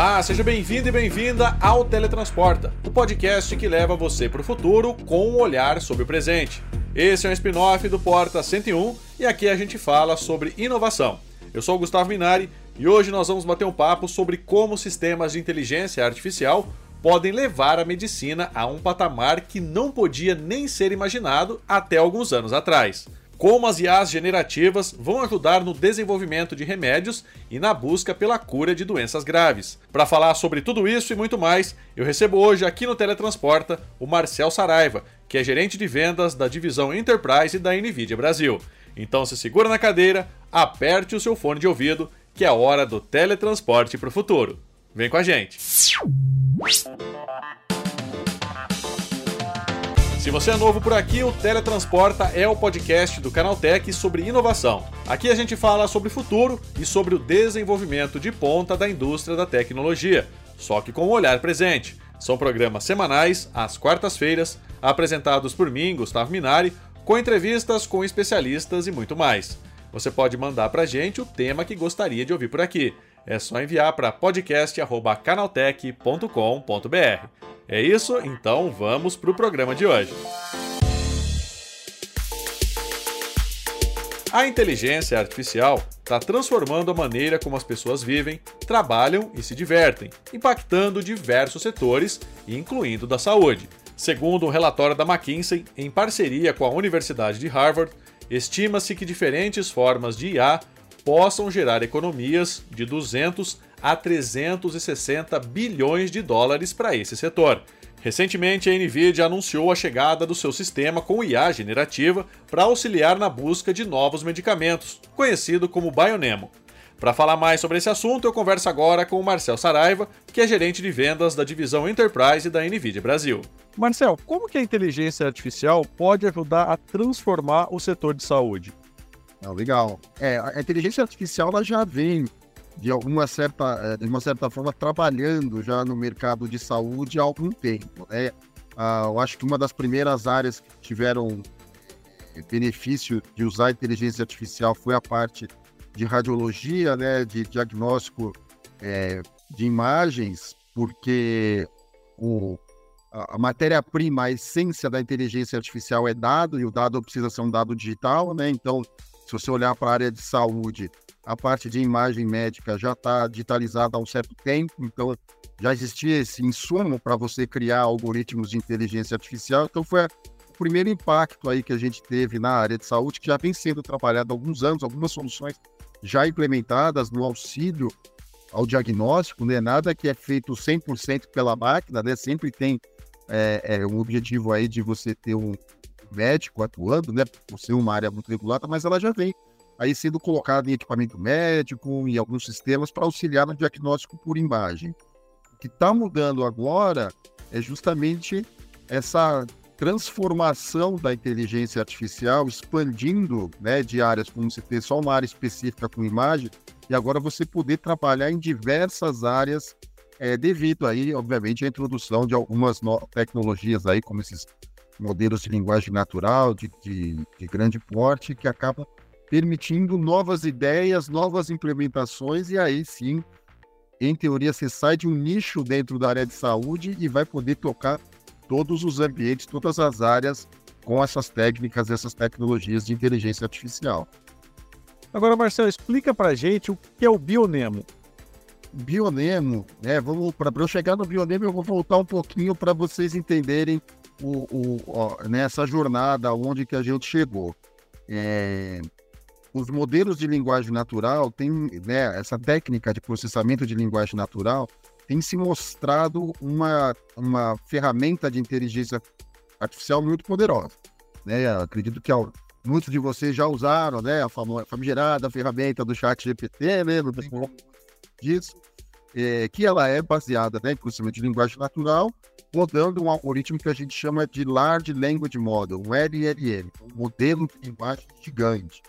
Olá, seja bem-vindo e bem-vinda ao Teletransporta, o podcast que leva você para o futuro com um olhar sobre o presente. Esse é um spin-off do Porta 101 e aqui a gente fala sobre inovação. Eu sou o Gustavo Minari e hoje nós vamos bater um papo sobre como sistemas de inteligência artificial podem levar a medicina a um patamar que não podia nem ser imaginado até alguns anos atrás como as IAs generativas vão ajudar no desenvolvimento de remédios e na busca pela cura de doenças graves. Para falar sobre tudo isso e muito mais, eu recebo hoje aqui no Teletransporta o Marcel Saraiva, que é gerente de vendas da divisão Enterprise da NVIDIA Brasil. Então se segura na cadeira, aperte o seu fone de ouvido, que é hora do teletransporte para o futuro. Vem com a gente! Se você é novo por aqui, o Teletransporta é o podcast do Canaltech sobre inovação. Aqui a gente fala sobre futuro e sobre o desenvolvimento de ponta da indústria da tecnologia, só que com um olhar presente. São programas semanais, às quartas-feiras, apresentados por mim, Gustavo Minari, com entrevistas com especialistas e muito mais. Você pode mandar pra gente o tema que gostaria de ouvir por aqui. É só enviar para podcast@canaltech.com.br. É isso? Então vamos para o programa de hoje. A inteligência artificial está transformando a maneira como as pessoas vivem, trabalham e se divertem, impactando diversos setores, incluindo da saúde. Segundo um relatório da McKinsey, em parceria com a Universidade de Harvard, estima-se que diferentes formas de IA possam gerar economias de 200 a 360 bilhões de dólares para esse setor. Recentemente, a Nvidia anunciou a chegada do seu sistema com IA generativa para auxiliar na busca de novos medicamentos, conhecido como Bionemo. Para falar mais sobre esse assunto, eu converso agora com o Marcel Saraiva, que é gerente de vendas da divisão Enterprise da Nvidia Brasil. Marcel, como que a inteligência artificial pode ajudar a transformar o setor de saúde? Legal. É, a inteligência artificial ela já vem de alguma certa, eh, de uma certa forma, trabalhando já no mercado de saúde há algum tempo. Né? Ah, eu acho que uma das primeiras áreas que tiveram eh, benefício de usar a inteligência artificial foi a parte de radiologia, né, de diagnóstico é, de imagens, porque o, a, a matéria-prima, a essência da inteligência artificial é dado, e o dado precisa ser um dado digital, né? Então, se você olhar para a área de saúde, a parte de imagem médica já está digitalizada há um certo tempo, então já existia esse insumo para você criar algoritmos de inteligência artificial. Então foi o primeiro impacto aí que a gente teve na área de saúde, que já vem sendo trabalhado há alguns anos, algumas soluções já implementadas no auxílio ao diagnóstico, né? Nada que é feito 100% pela máquina, né? Sempre tem é, é, um objetivo aí de você ter um médico atuando, né? Por ser uma área muito regulada, mas ela já vem aí sendo colocado em equipamento médico, em alguns sistemas, para auxiliar no diagnóstico por imagem. O que está mudando agora é justamente essa transformação da inteligência artificial, expandindo né, de áreas, como você ter só uma área específica com imagem, e agora você poder trabalhar em diversas áreas, é, devido aí, obviamente, à introdução de algumas tecnologias aí, como esses modelos de linguagem natural, de, de, de grande porte, que acabam permitindo novas ideias, novas implementações, e aí sim, em teoria, você sai de um nicho dentro da área de saúde e vai poder tocar todos os ambientes, todas as áreas com essas técnicas, essas tecnologias de inteligência artificial. Agora, Marcelo, explica para gente o que é o Bionemo. Bionemo, né? Vamos para eu chegar no Bionemo, eu vou voltar um pouquinho para vocês entenderem o, o, nessa jornada onde que a gente chegou. É, os modelos de linguagem natural têm, né, essa técnica de processamento de linguagem natural tem se mostrado uma, uma ferramenta de inteligência artificial muito poderosa. Né? Acredito que muitos de vocês já usaram né, a famigerada ferramenta do chat GPT, né, disso, é, que ela é baseada né, em processamento de linguagem natural, rodando um algoritmo que a gente chama de Large Language Model, um LLM, um modelo de linguagem gigante.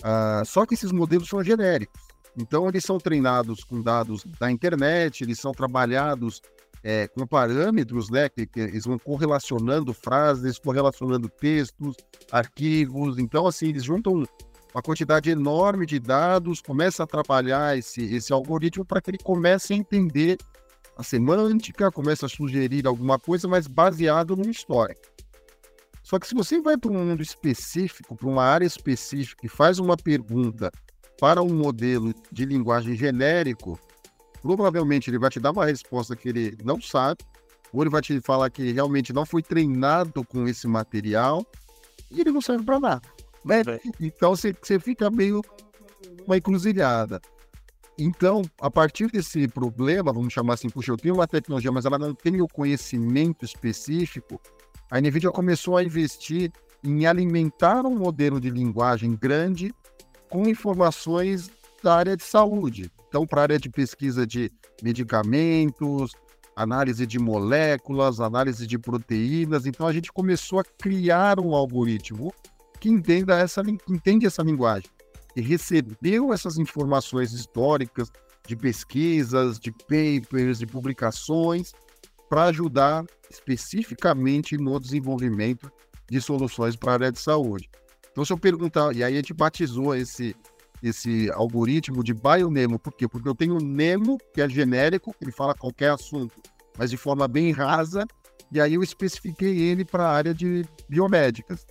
Uh, só que esses modelos são genéricos. Então, eles são treinados com dados da internet, eles são trabalhados é, com parâmetros, né, que, que, eles vão correlacionando frases, correlacionando textos, arquivos. Então, assim, eles juntam uma quantidade enorme de dados, começa a trabalhar esse, esse algoritmo para que ele comece a entender a semântica, comece a sugerir alguma coisa, mas baseado no histórico. Só que se você vai para um mundo específico, para uma área específica e faz uma pergunta para um modelo de linguagem genérico, provavelmente ele vai te dar uma resposta que ele não sabe, ou ele vai te falar que realmente não foi treinado com esse material e ele não serve para nada. Né? Então você, você fica meio uma encruzilhada. Então, a partir desse problema, vamos chamar assim, puxa, eu tenho uma tecnologia, mas ela não tem o conhecimento específico, a NVIDIA começou a investir em alimentar um modelo de linguagem grande com informações da área de saúde. Então, para a área de pesquisa de medicamentos, análise de moléculas, análise de proteínas. Então, a gente começou a criar um algoritmo que entenda essa, entende essa linguagem e recebeu essas informações históricas de pesquisas, de papers, de publicações para ajudar especificamente no desenvolvimento de soluções para a área de saúde. Então, se eu perguntar, e aí a gente batizou esse, esse algoritmo de BioNemo, por quê? Porque eu tenho o Nemo, que é genérico, ele fala qualquer assunto, mas de forma bem rasa, e aí eu especifiquei ele para a área de biomédicas.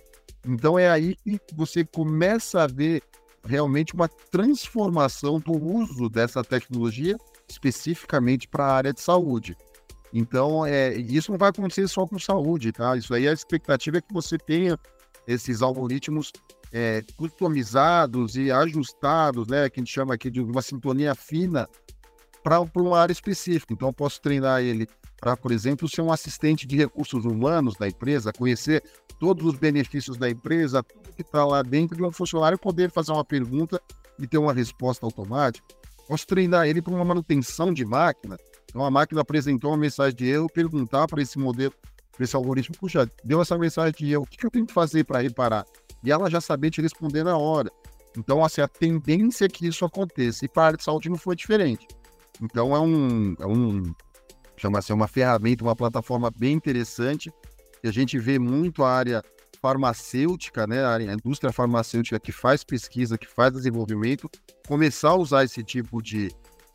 Então é aí que você começa a ver realmente uma transformação do uso dessa tecnologia especificamente para a área de saúde. Então, é, isso não vai acontecer só com saúde, tá? Isso aí a expectativa é que você tenha esses algoritmos é, customizados e ajustados, né, que a gente chama aqui de uma sintonia fina para uma área específica. Então, eu posso treinar ele para, por exemplo, ser um assistente de recursos humanos da empresa, conhecer todos os benefícios da empresa, tudo que está lá dentro de um funcionário, poder fazer uma pergunta e ter uma resposta automática. Posso treinar ele para uma manutenção de máquina. Então, a máquina apresentou uma mensagem de erro, perguntar para esse modelo, para esse algoritmo, puxa, deu essa mensagem de erro, o que eu tenho que fazer para reparar? e ela já sabia te responder na hora. Então, assim, a tendência é que isso aconteça. E para a área de saúde não foi diferente. Então, é um, é um chama-se uma ferramenta, uma plataforma bem interessante. E a gente vê muito a área farmacêutica, né, a indústria farmacêutica que faz pesquisa, que faz desenvolvimento, começar a usar esse tipo de,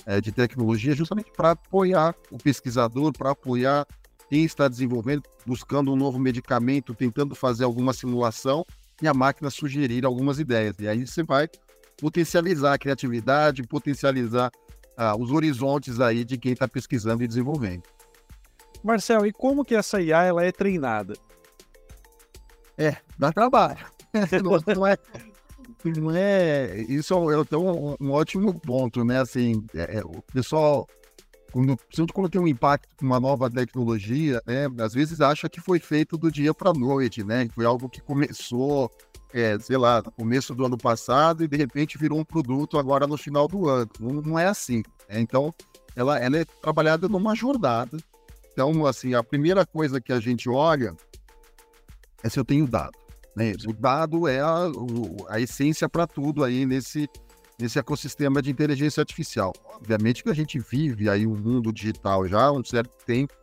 é, de tecnologia justamente para apoiar o pesquisador, para apoiar quem está desenvolvendo, buscando um novo medicamento, tentando fazer alguma simulação e a máquina sugerir algumas ideias. E aí você vai potencializar a criatividade, potencializar ah, os horizontes aí de quem está pesquisando e desenvolvendo. Marcel, e como que essa IA ela é treinada? É, dá trabalho. não, é, não é. Isso é, é um, um ótimo ponto, né? Assim, é, é o pessoal quando, principalmente quando tem um impacto com uma nova tecnologia, né, às vezes acha que foi feito do dia para noite, né? Foi algo que começou, é, sei lá, no começo do ano passado e de repente virou um produto agora no final do ano. Não, não é assim. Né? Então, ela, ela é trabalhada numa jornada. Então, assim, a primeira coisa que a gente olha é se eu tenho dado. Né? O dado é a, a essência para tudo aí nesse, nesse ecossistema de inteligência artificial. Obviamente que a gente vive aí um mundo digital já um certo tempo,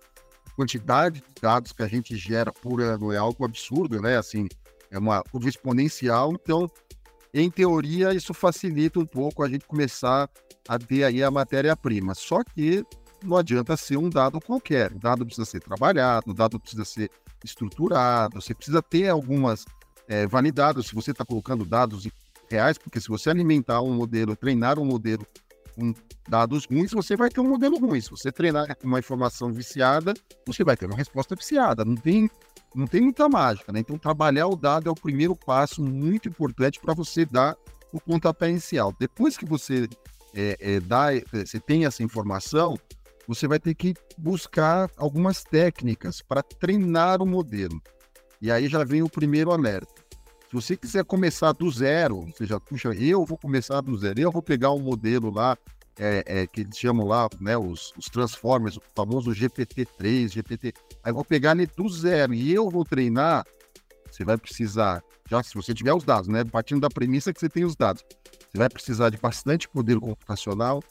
a quantidade de dados que a gente gera por ano é algo absurdo, né? Assim, é uma curva exponencial, então, em teoria, isso facilita um pouco a gente começar a ter aí a matéria-prima. Só que não adianta ser um dado qualquer. O dado precisa ser trabalhado, o dado precisa ser estruturado, você precisa ter algumas é, validados. Se você está colocando dados reais, porque se você alimentar um modelo, treinar um modelo com dados ruins, você vai ter um modelo ruim. Se você treinar uma informação viciada, você vai ter uma resposta viciada. Não tem, não tem muita mágica, né? Então, trabalhar o dado é o primeiro passo muito importante para você dar o pontapé inicial. Depois que você é, é, dá, é, você tem essa informação, você vai ter que buscar algumas técnicas para treinar o modelo. E aí já vem o primeiro alerta. Se você quiser começar do zero, ou seja, puxa, eu vou começar do zero, eu vou pegar um modelo lá, é, é, que eles chamam lá, né, os, os Transformers, o famoso GPT-3, GPT, aí vou pegar ele do zero e eu vou treinar, você vai precisar, já se você tiver os dados, né, partindo da premissa que você tem os dados, você vai precisar de bastante poder computacional,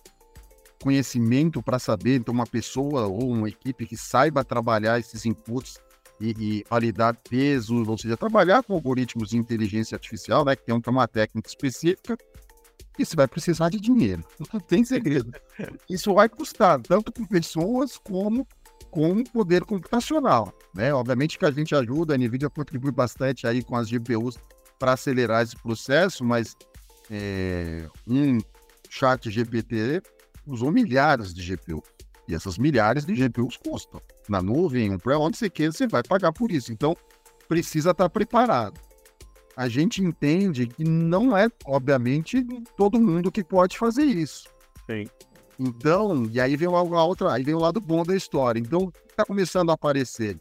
conhecimento para saber, então uma pessoa ou uma equipe que saiba trabalhar esses inputs e, e, validar peso, ou seja, trabalhar com algoritmos de inteligência artificial, né, que tem uma técnica específica, isso vai precisar de dinheiro. Não tem segredo. Isso vai custar tanto com pessoas como com poder computacional. Né? Obviamente que a gente ajuda, a NVIDIA contribui bastante aí com as GPUs para acelerar esse processo, mas é, um chat GPT usou milhares de GPUs. E essas milhares de GPUs custam. Na nuvem, para onde você vai pagar por isso. Então, precisa estar preparado. A gente entende que não é, obviamente, todo mundo que pode fazer isso. Sim. Então, e aí vem a outra, aí vem o lado bom da história. Então, está começando a aparecer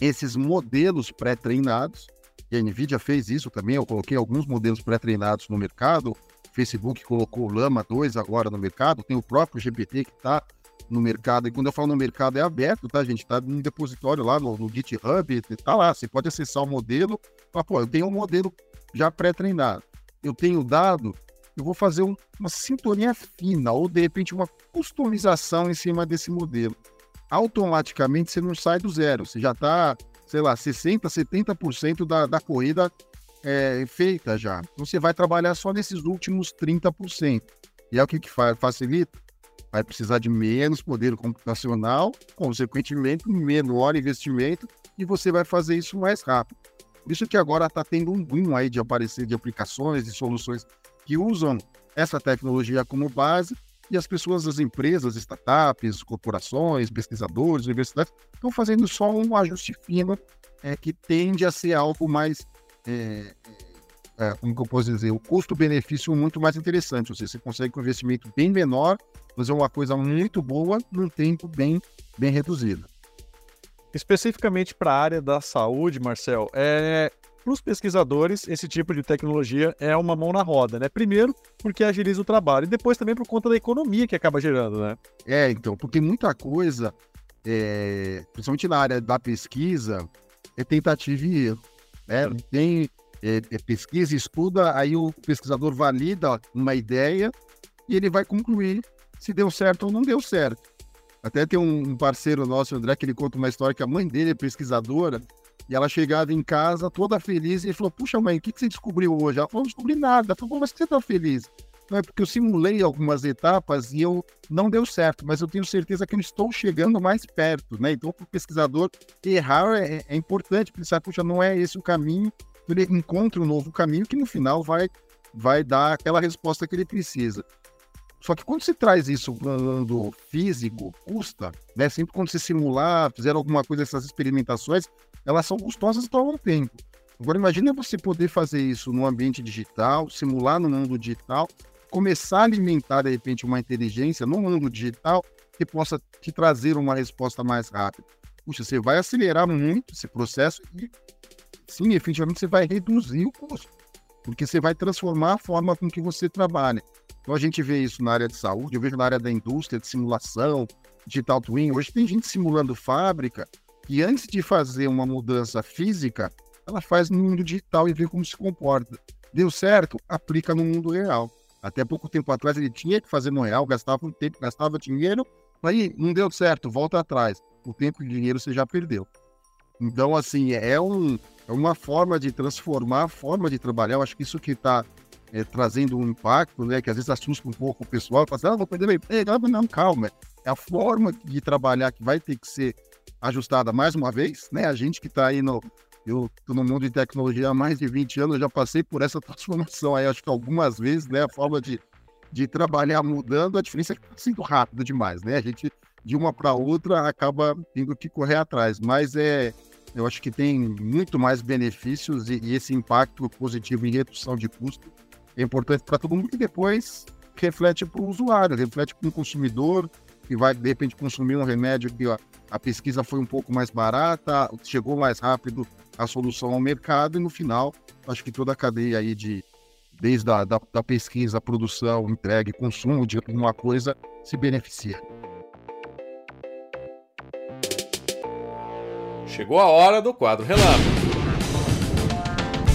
esses modelos pré-treinados, e a NVIDIA fez isso também, eu coloquei alguns modelos pré-treinados no mercado, Facebook colocou o Lama 2 agora no mercado, tem o próprio GPT que está no mercado, e quando eu falo no mercado é aberto, tá, gente? Está no depositório lá no, no GitHub, tá lá, você pode acessar o modelo, fala, pô, eu tenho um modelo já pré-treinado, eu tenho dado, eu vou fazer um, uma sintonia fina, ou de repente uma customização em cima desse modelo. Automaticamente você não sai do zero, você já está sei lá, 60%, 70% da, da corrida é, feita já. Então você vai trabalhar só nesses últimos 30%. E é o que, que facilita? Vai precisar de menos poder computacional, consequentemente, menor investimento, e você vai fazer isso mais rápido. Por isso que agora está tendo um boom aí de aparecer de aplicações e soluções que usam essa tecnologia como base e as pessoas das empresas, startups, corporações, pesquisadores, universidades, estão fazendo só um ajuste fino é, que tende a ser algo mais, é, é, é como eu posso dizer, o custo-benefício muito mais interessante. Ou seja, você consegue um investimento bem menor fazer uma coisa muito boa num tempo bem, bem reduzido. Especificamente para a área da saúde, Marcel, é, para os pesquisadores, esse tipo de tecnologia é uma mão na roda, né? Primeiro, porque agiliza o trabalho, e depois também por conta da economia que acaba gerando, né? É, então, porque muita coisa, é, principalmente na área da pesquisa, é tentativa e erro. Né? Tem é, é pesquisa, estuda, aí o pesquisador valida uma ideia e ele vai concluir se deu certo ou não deu certo. Até tem um parceiro nosso, André, que ele conta uma história que a mãe dele é pesquisadora e ela chegava em casa toda feliz e falou: Puxa, mãe, o que, que você descobriu hoje? Ela falou: Não descobri nada. Ela falou: Mas você tá feliz? Não é porque eu simulei algumas etapas e eu não deu certo, mas eu tenho certeza que eu estou chegando mais perto, né? Então, para o pesquisador, errar é, é importante, pensar, puxa, não é esse o caminho, ele encontra um novo caminho que no final vai, vai dar aquela resposta que ele precisa. Só que quando se traz isso para o físico, custa, né? Sempre quando você simular, fizer alguma coisa, essas experimentações, elas são custosas para um tempo. Agora imagine você poder fazer isso no ambiente digital, simular no mundo digital, começar a alimentar de repente uma inteligência no mundo digital que possa te trazer uma resposta mais rápida. Puxa, você vai acelerar muito esse processo e sim, efetivamente você vai reduzir o custo, porque você vai transformar a forma com que você trabalha. Então a gente vê isso na área de saúde, eu vejo na área da indústria, de simulação, digital twin. Hoje tem gente simulando fábrica que antes de fazer uma mudança física, ela faz no mundo digital e vê como se comporta. Deu certo? Aplica no mundo real. Até pouco tempo atrás ele tinha que fazer no real, gastava um tempo, gastava dinheiro, aí não deu certo, volta atrás. O tempo e o dinheiro você já perdeu. Então, assim, é, um, é uma forma de transformar a forma de trabalhar. Eu acho que isso que está é, trazendo um impacto, né? Que às vezes assusta um pouco o pessoal, fala assim, ah, vou perder meu emprego. Não, calma. É a forma de trabalhar que vai ter que ser ajustada mais uma vez, né? A gente que está aí no. Eu estou no mundo de tecnologia há mais de 20 anos, já passei por essa transformação aí, acho que algumas vezes, né? A forma de, de trabalhar mudando, a diferença é que está sendo rápido demais, né? A gente, de uma para outra, acaba tendo que correr atrás, mas é. Eu acho que tem muito mais benefícios e, e esse impacto positivo em redução de custo é importante para todo mundo e depois reflete para o usuário, reflete para o consumidor, que vai, de repente, consumir um remédio que ó, a pesquisa foi um pouco mais barata, chegou mais rápido a solução ao mercado e, no final, acho que toda a cadeia aí de, desde a da, da pesquisa, produção, entrega e consumo de uma coisa se beneficia. Chegou a hora do quadro relâmpago.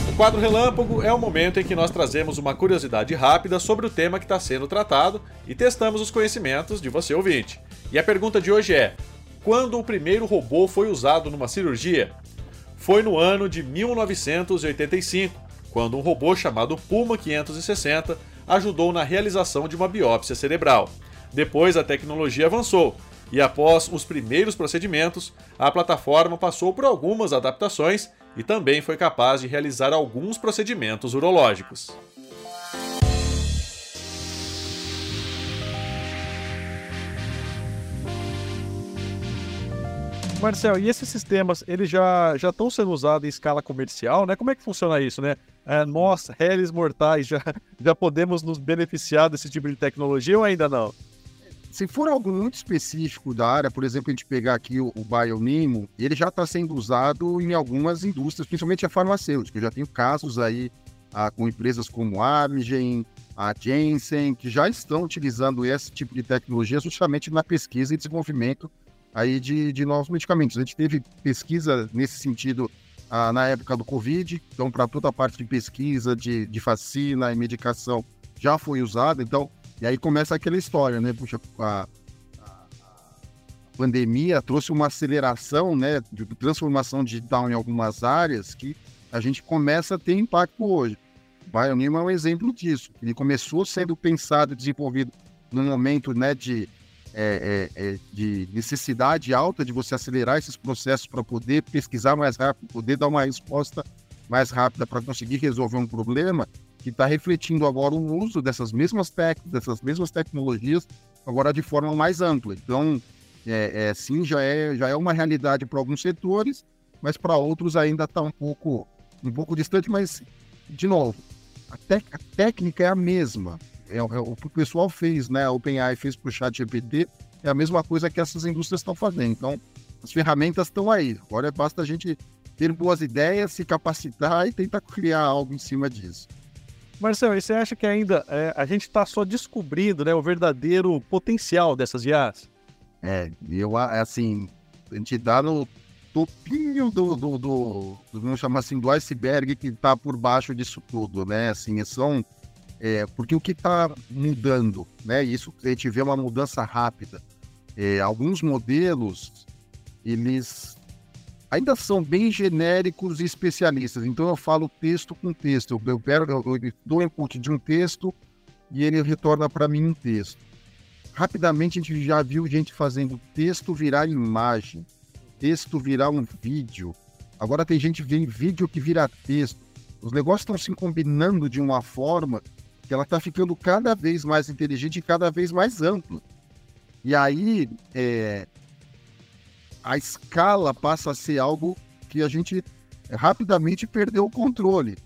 O quadro Relâmpago é o momento em que nós trazemos uma curiosidade rápida sobre o tema que está sendo tratado e testamos os conhecimentos de você ouvinte. E a pergunta de hoje é: quando o primeiro robô foi usado numa cirurgia? Foi no ano de 1985, quando um robô chamado Puma 560 ajudou na realização de uma biópsia cerebral. Depois a tecnologia avançou e após os primeiros procedimentos, a plataforma passou por algumas adaptações e também foi capaz de realizar alguns procedimentos urológicos. Marcel, e esses sistemas, eles já já estão sendo usados em escala comercial, né? Como é que funciona isso, né? É, nós, réis mortais, já, já podemos nos beneficiar desse tipo de tecnologia ou ainda não? Se for algo muito específico da área, por exemplo, a gente pegar aqui o, o Bionimo, ele já está sendo usado em algumas indústrias, principalmente a farmacêutica. Eu já tenho casos aí ah, com empresas como a Amgen, a Janssen, que já estão utilizando esse tipo de tecnologia justamente na pesquisa e desenvolvimento aí de, de novos medicamentos. A gente teve pesquisa nesse sentido ah, na época do Covid, então para toda a parte de pesquisa, de, de vacina e medicação já foi usada, então, e aí começa aquela história, né? Puxa, a, a pandemia trouxe uma aceleração, né, de transformação digital em algumas áreas que a gente começa a ter impacto hoje. O Bionima é um exemplo disso. Ele começou sendo pensado, desenvolvido no momento, né, de é, é, é, de necessidade alta de você acelerar esses processos para poder pesquisar mais rápido, poder dar uma resposta mais rápida para conseguir resolver um problema, que está refletindo agora o uso dessas mesmas técnicas, dessas mesmas tecnologias, agora de forma mais ampla. Então, é, é sim, já é, já é uma realidade para alguns setores, mas para outros ainda está um pouco, um pouco distante, mas, de novo, a, a técnica é a mesma é, é, o que o pessoal fez, né? A OpenAI fez para o chat GPT, é a mesma coisa que essas indústrias estão fazendo. Então, as ferramentas estão aí. Agora basta a gente ter boas ideias, se capacitar e tentar criar algo em cima disso. Marcelo, e você acha que ainda é, a gente está só descobrindo né, o verdadeiro potencial dessas IAs? É, eu assim, a gente está no topinho do, do, do, do, vamos chamar assim, do iceberg que está por baixo disso tudo, né? Assim, são é, porque o que está mudando, né? Isso a gente vê uma mudança rápida. É, alguns modelos, eles ainda são bem genéricos e especialistas. Então eu falo texto com texto. Eu, pego, eu, eu dou input de um texto e ele retorna para mim um texto. Rapidamente a gente já viu gente fazendo texto virar imagem, texto virar um vídeo. Agora tem gente vendo vídeo que vira texto. Os negócios estão se combinando de uma forma que ela está ficando cada vez mais inteligente e cada vez mais ampla. E aí é, a escala passa a ser algo que a gente rapidamente perdeu o controle,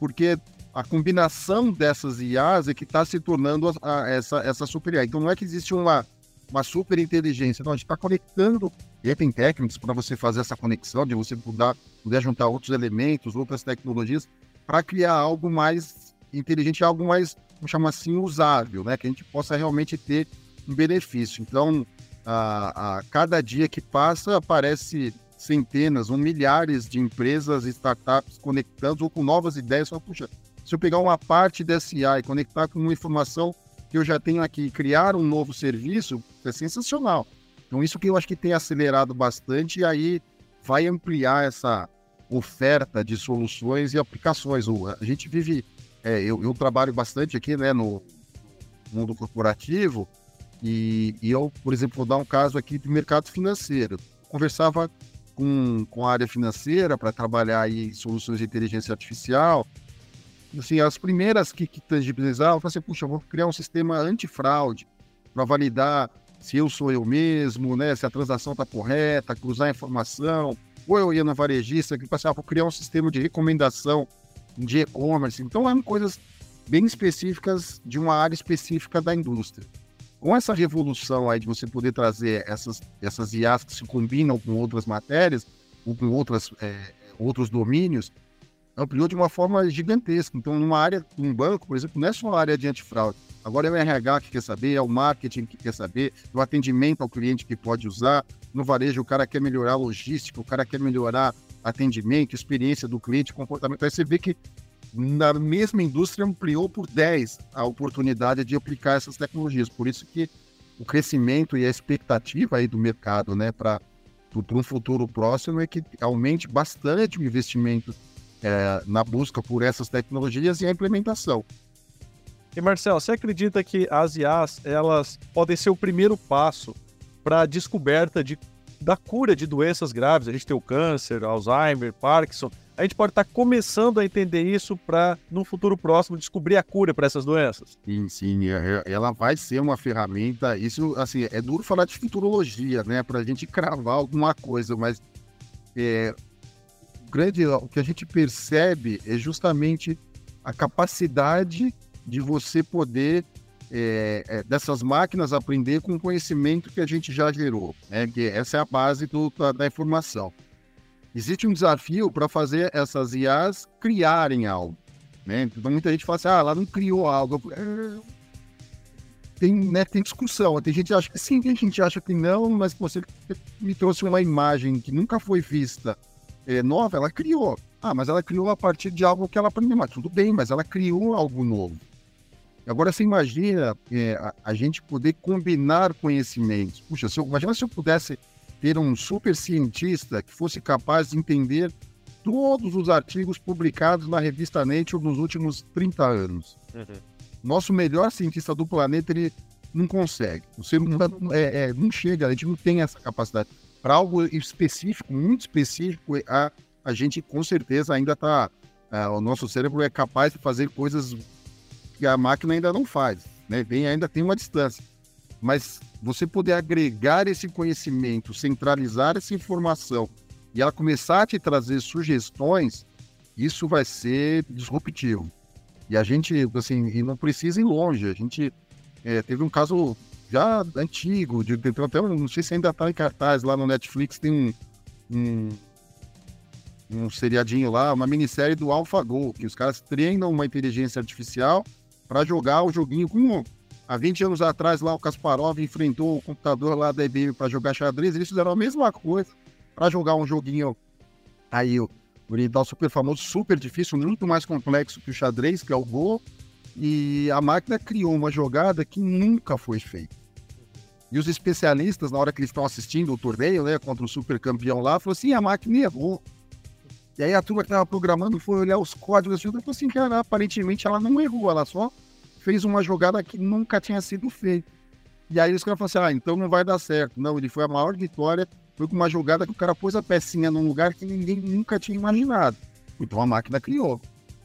porque a combinação dessas IAs é que está se tornando a, a, essa, essa super IA. Então não é que existe uma, uma super inteligência, não, a gente está conectando, e tem técnicas para você fazer essa conexão, de você poder, poder juntar outros elementos, outras tecnologias, para criar algo mais inteligente algo mais, vamos chamar assim, usável, né? Que a gente possa realmente ter um benefício. Então, a, a cada dia que passa, aparece centenas ou milhares de empresas, startups conectando ou com novas ideias. Só, puxa, se eu pegar uma parte dessa IA e conectar com uma informação que eu já tenho aqui, criar um novo serviço, é sensacional. Então, isso que eu acho que tem acelerado bastante e aí vai ampliar essa oferta de soluções e aplicações. A gente vive é, eu, eu, trabalho bastante aqui né, no mundo corporativo e, e, eu, por exemplo, vou dar um caso aqui do mercado financeiro. conversava com, com a área financeira para trabalhar aí soluções de inteligência artificial. Assim, as primeiras que, que tangibilizavam, eu falei assim, puxa, eu vou criar um sistema antifraude para validar se eu sou eu mesmo, né, se a transação está correta, cruzar informação. Ou eu ia na varejista que passava, vou criar um sistema de recomendação de e-commerce. Então, eram coisas bem específicas de uma área específica da indústria. Com essa revolução aí de você poder trazer essas, essas IAs que se combinam com outras matérias, ou com outras, é, outros domínios, ampliou de uma forma gigantesca. Então, numa área, um banco, por exemplo, não é só a área de antifraude. Agora é o RH que quer saber, é o marketing que quer saber, é o atendimento ao cliente que pode usar. No varejo, o cara quer melhorar a logística, o cara quer melhorar atendimento, experiência do cliente, comportamento. Aí você vê que na mesma indústria ampliou por 10 a oportunidade de aplicar essas tecnologias. Por isso que o crescimento e a expectativa aí do mercado, né, para um futuro próximo é que aumente bastante o investimento é, na busca por essas tecnologias e a implementação. E Marcelo, você acredita que as IAs elas podem ser o primeiro passo para a descoberta de, da cura de doenças graves? A gente tem o câncer, Alzheimer, Parkinson. A gente pode estar tá começando a entender isso para, no futuro próximo, descobrir a cura para essas doenças. Sim, sim. É, é, ela vai ser uma ferramenta. Isso, assim, é duro falar de futurologia, né? Para a gente cravar alguma coisa, mas é, grande, o que a gente percebe é justamente a capacidade de você poder é, é, dessas máquinas aprender com o conhecimento que a gente já gerou, né? Que essa é a base do, da, da informação. Existe um desafio para fazer essas IAs criarem algo, né? Então muita gente fala assim, ah, ela não criou algo. É... Tem, né, tem discussão, tem gente que acha que sim, tem gente que acha que não, mas você me trouxe uma imagem que nunca foi vista é, nova, ela criou. Ah, mas ela criou a partir de algo que ela aprendeu. Mas tudo bem, mas ela criou algo novo. Agora você imagina é, a, a, gente poder combinar conhecimentos. Puxa, se eu, imagina se eu pudesse ter um super cientista que fosse capaz de entender todos os artigos publicados na revista Nature nos últimos 30 anos. Uhum. Nosso melhor cientista do planeta, ele não consegue. O ser humano é, é, não chega, a gente não tem essa capacidade para algo específico, muito específico, a, a gente com certeza ainda está. É, o nosso cérebro é capaz de fazer coisas que a máquina ainda não faz, né? Bem, ainda tem uma distância. Mas você poder agregar esse conhecimento, centralizar essa informação e ela começar a te trazer sugestões, isso vai ser disruptivo. E a gente, assim, e não precisa ir longe. A gente é, teve um caso já antigo, de, até, não sei se ainda está em cartaz lá no Netflix, tem um, um, um seriadinho lá, uma minissérie do AlphaGo, que os caras treinam uma inteligência artificial para jogar o joguinho com há 20 anos atrás lá o Kasparov enfrentou o computador lá da IBM para jogar xadrez, eles fizeram a mesma coisa para jogar um joguinho aí o oriental super famoso, super difícil, muito mais complexo que o xadrez, que é o Go, e a máquina criou uma jogada que nunca foi feita. E os especialistas, na hora que eles estão assistindo o torneio, né, contra o super campeão lá, falou assim: a máquina errou. E aí a turma que estava programando foi olhar os códigos e falou assim: cara, aparentemente ela não errou, ela só fez uma jogada que nunca tinha sido feita. E aí os caras falaram assim: ah, então não vai dar certo. Não, ele foi a maior vitória, foi com uma jogada que o cara pôs a pecinha num lugar que ninguém nunca tinha imaginado. Então a máquina criou.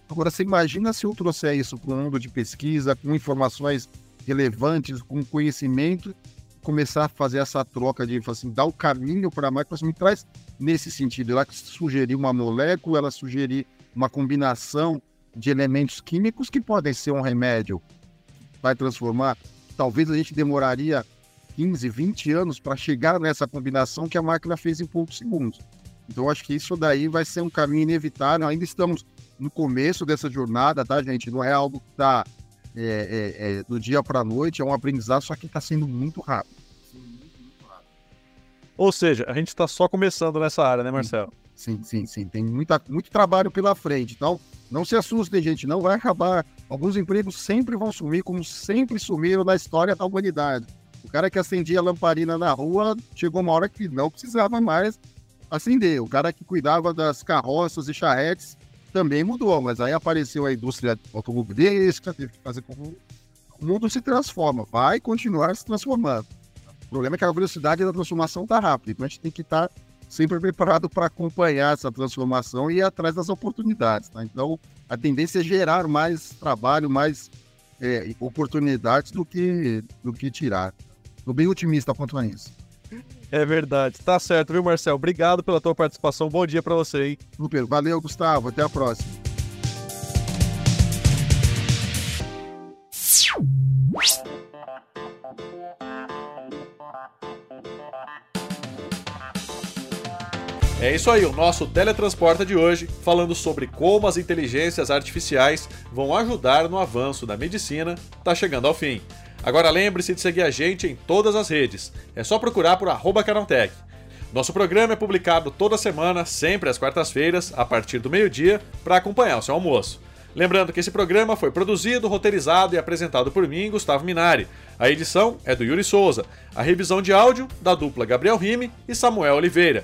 Agora você imagina se eu trouxer isso para o mundo de pesquisa, com informações relevantes, com conhecimento, começar a fazer essa troca de assim, dar o caminho para a máquina, assim, me traz nesse sentido. Ela sugerir uma molécula, ela sugerir uma combinação de elementos químicos que podem ser um remédio, vai transformar. Talvez a gente demoraria 15, 20 anos para chegar nessa combinação que a máquina fez em poucos segundos. Então, acho que isso daí vai ser um caminho inevitável. Ainda estamos no começo dessa jornada, tá, gente? Não é algo que está é, é, é, do dia para a noite, é um aprendizado, só que está sendo muito rápido. Ou seja, a gente está só começando nessa área, né, Marcelo? Sim, sim, sim. Tem muita, muito trabalho pela frente. Então, não se assustem, gente. Não vai acabar. Alguns empregos sempre vão sumir, como sempre sumiram na história da humanidade. O cara que acendia lamparina na rua, chegou uma hora que não precisava mais acender. O cara que cuidava das carroças e charretes também mudou, mas aí apareceu a indústria automobilística, teve que fazer como. O mundo se transforma, vai continuar se transformando. O problema é que a velocidade da transformação está rápida, então a gente tem que estar tá sempre preparado para acompanhar essa transformação e ir atrás das oportunidades. Tá? Então, a tendência é gerar mais trabalho, mais é, oportunidades do que, do que tirar. Estou bem otimista quanto a isso. É verdade. Tá certo, viu, Marcel? Obrigado pela tua participação. Bom dia para você aí. Super. Valeu, Gustavo. Até a próxima. É isso aí, o nosso Teletransporta de hoje, falando sobre como as inteligências artificiais vão ajudar no avanço da medicina, está chegando ao fim. Agora lembre-se de seguir a gente em todas as redes. É só procurar por arroba Canaltech. Nosso programa é publicado toda semana, sempre às quartas-feiras, a partir do meio-dia, para acompanhar o seu almoço. Lembrando que esse programa foi produzido, roteirizado e apresentado por mim, Gustavo Minari. A edição é do Yuri Souza. A revisão de áudio da dupla Gabriel Rime e Samuel Oliveira.